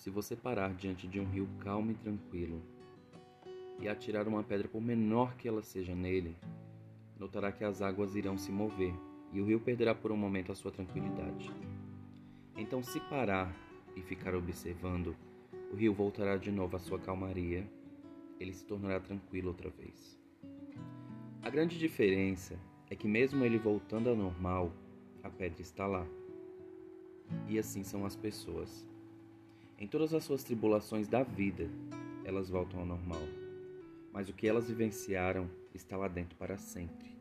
se você parar diante de um rio calmo e tranquilo e atirar uma pedra por menor que ela seja nele, notará que as águas irão se mover e o rio perderá por um momento a sua tranquilidade. Então, se parar e ficar observando, o rio voltará de novo à sua calmaria, ele se tornará tranquilo outra vez. A grande diferença é que, mesmo ele voltando ao normal, a pedra está lá. E assim são as pessoas. Em todas as suas tribulações da vida, elas voltam ao normal. Mas o que elas vivenciaram está lá dentro para sempre.